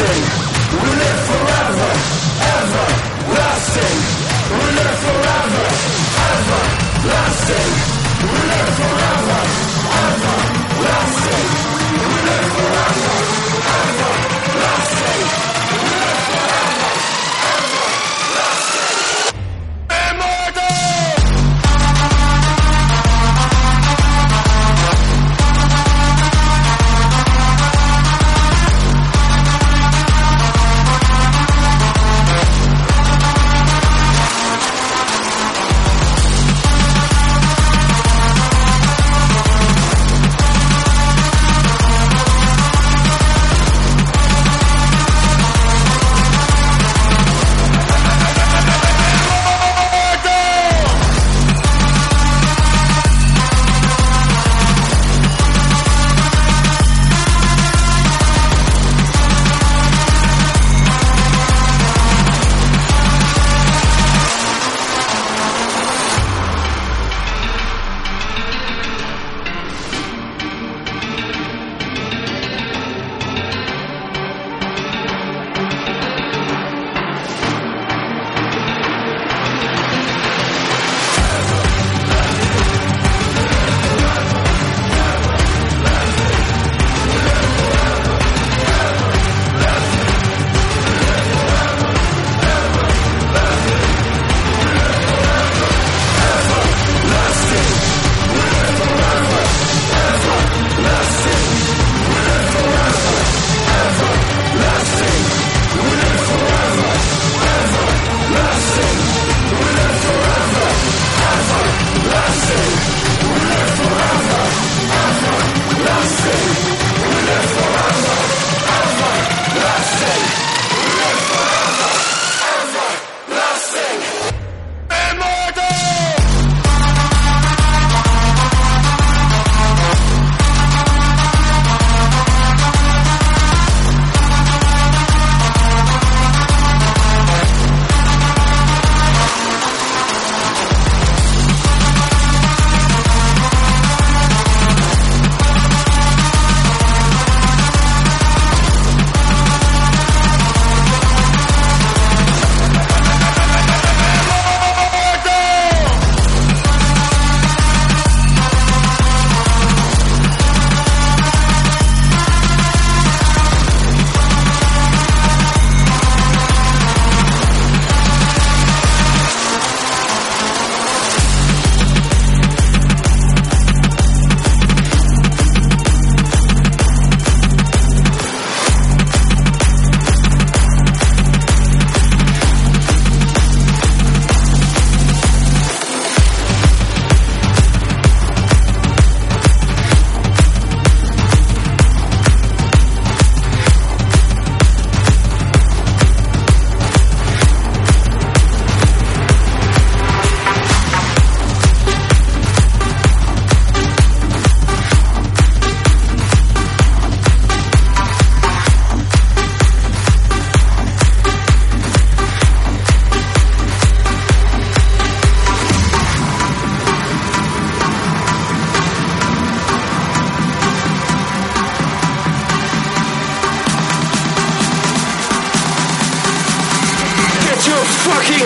prison.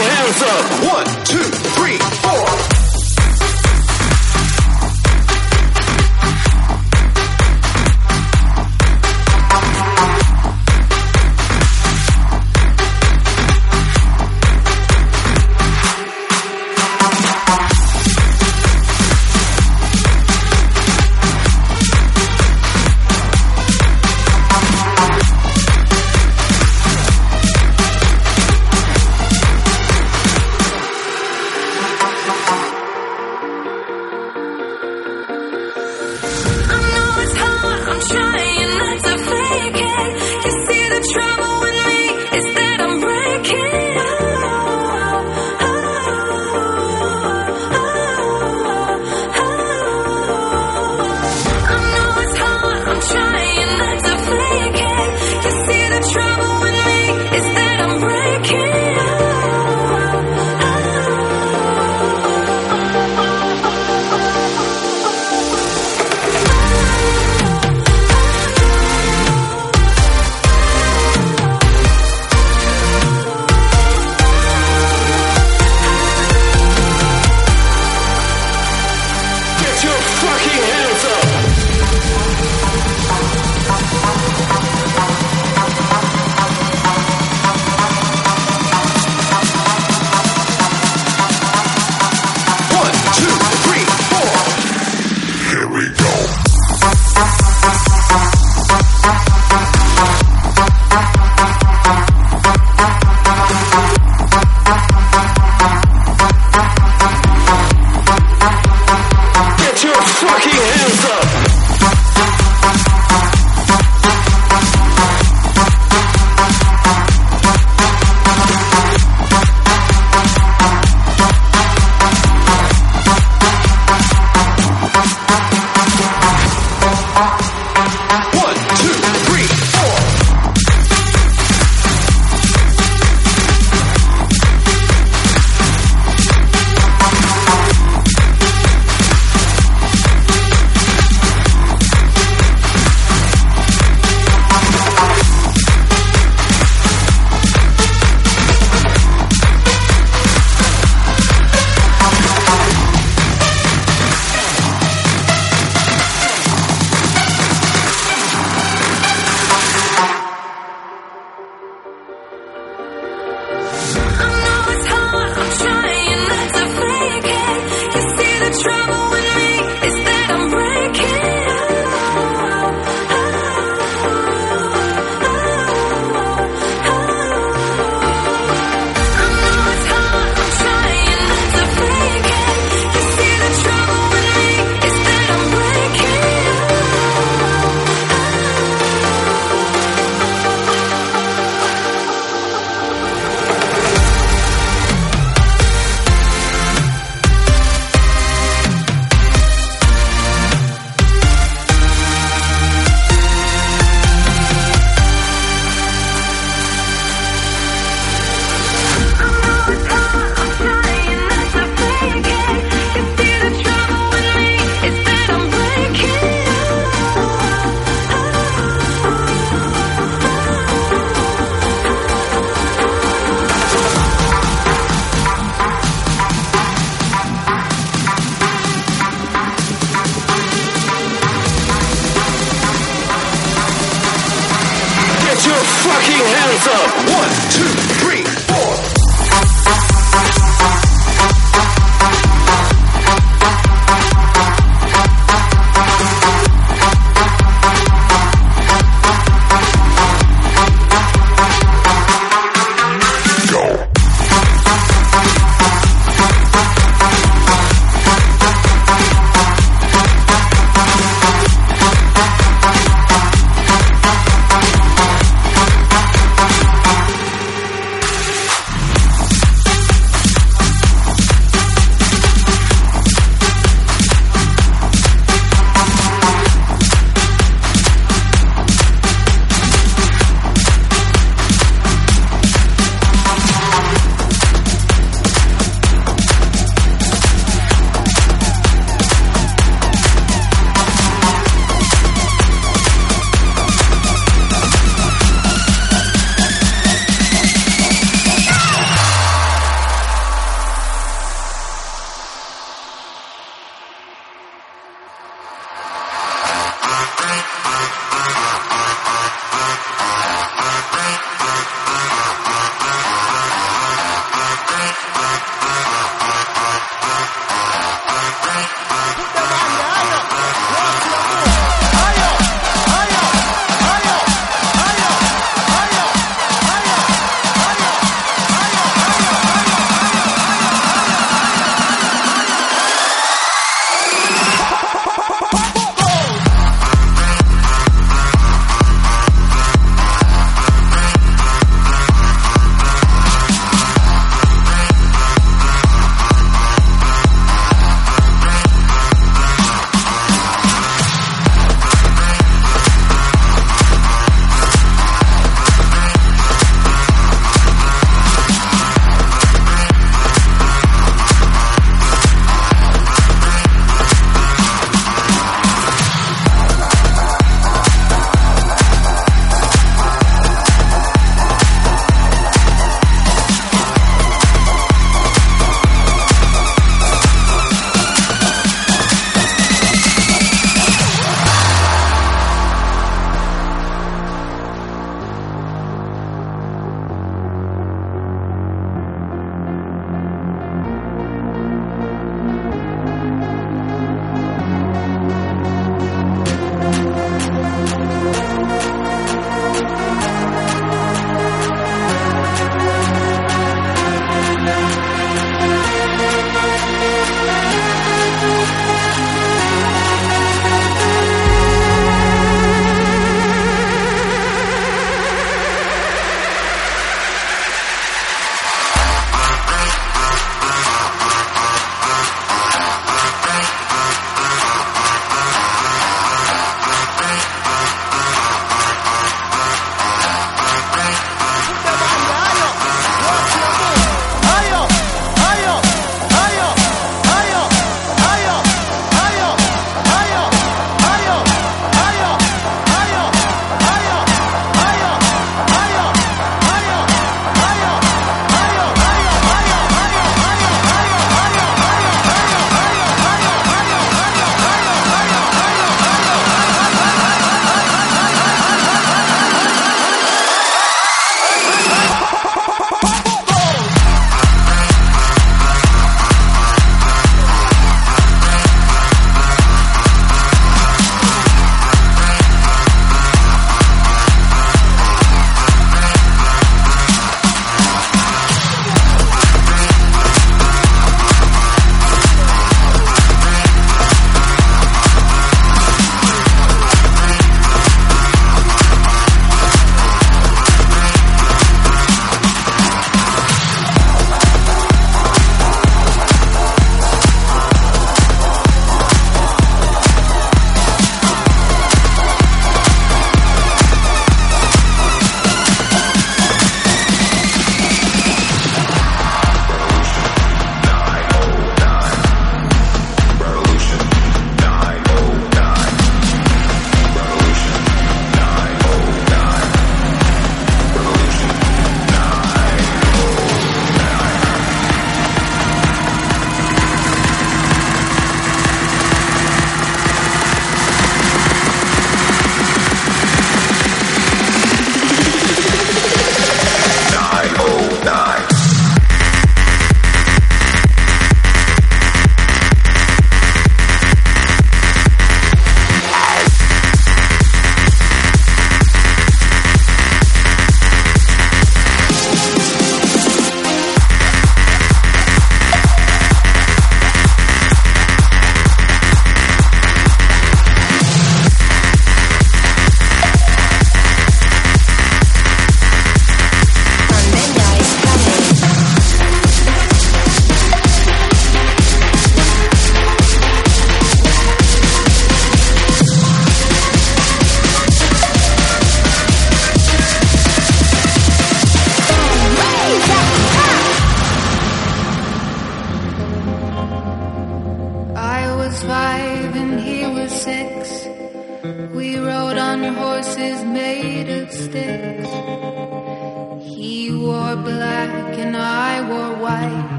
hands up. One, two, Bye.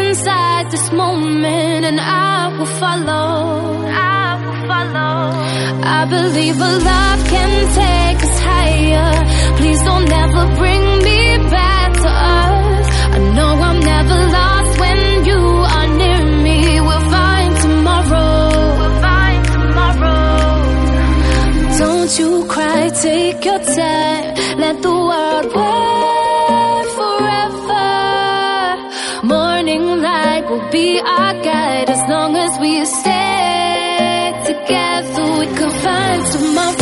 Inside this moment, and I will follow. I will follow. I believe a love can take us higher. Please don't ever bring me back to earth. I know I'm never lost when you are near me. We'll find tomorrow. We'll find tomorrow. Don't you cry, take your time. Be our guide as long as we stay together. We can find tomorrow.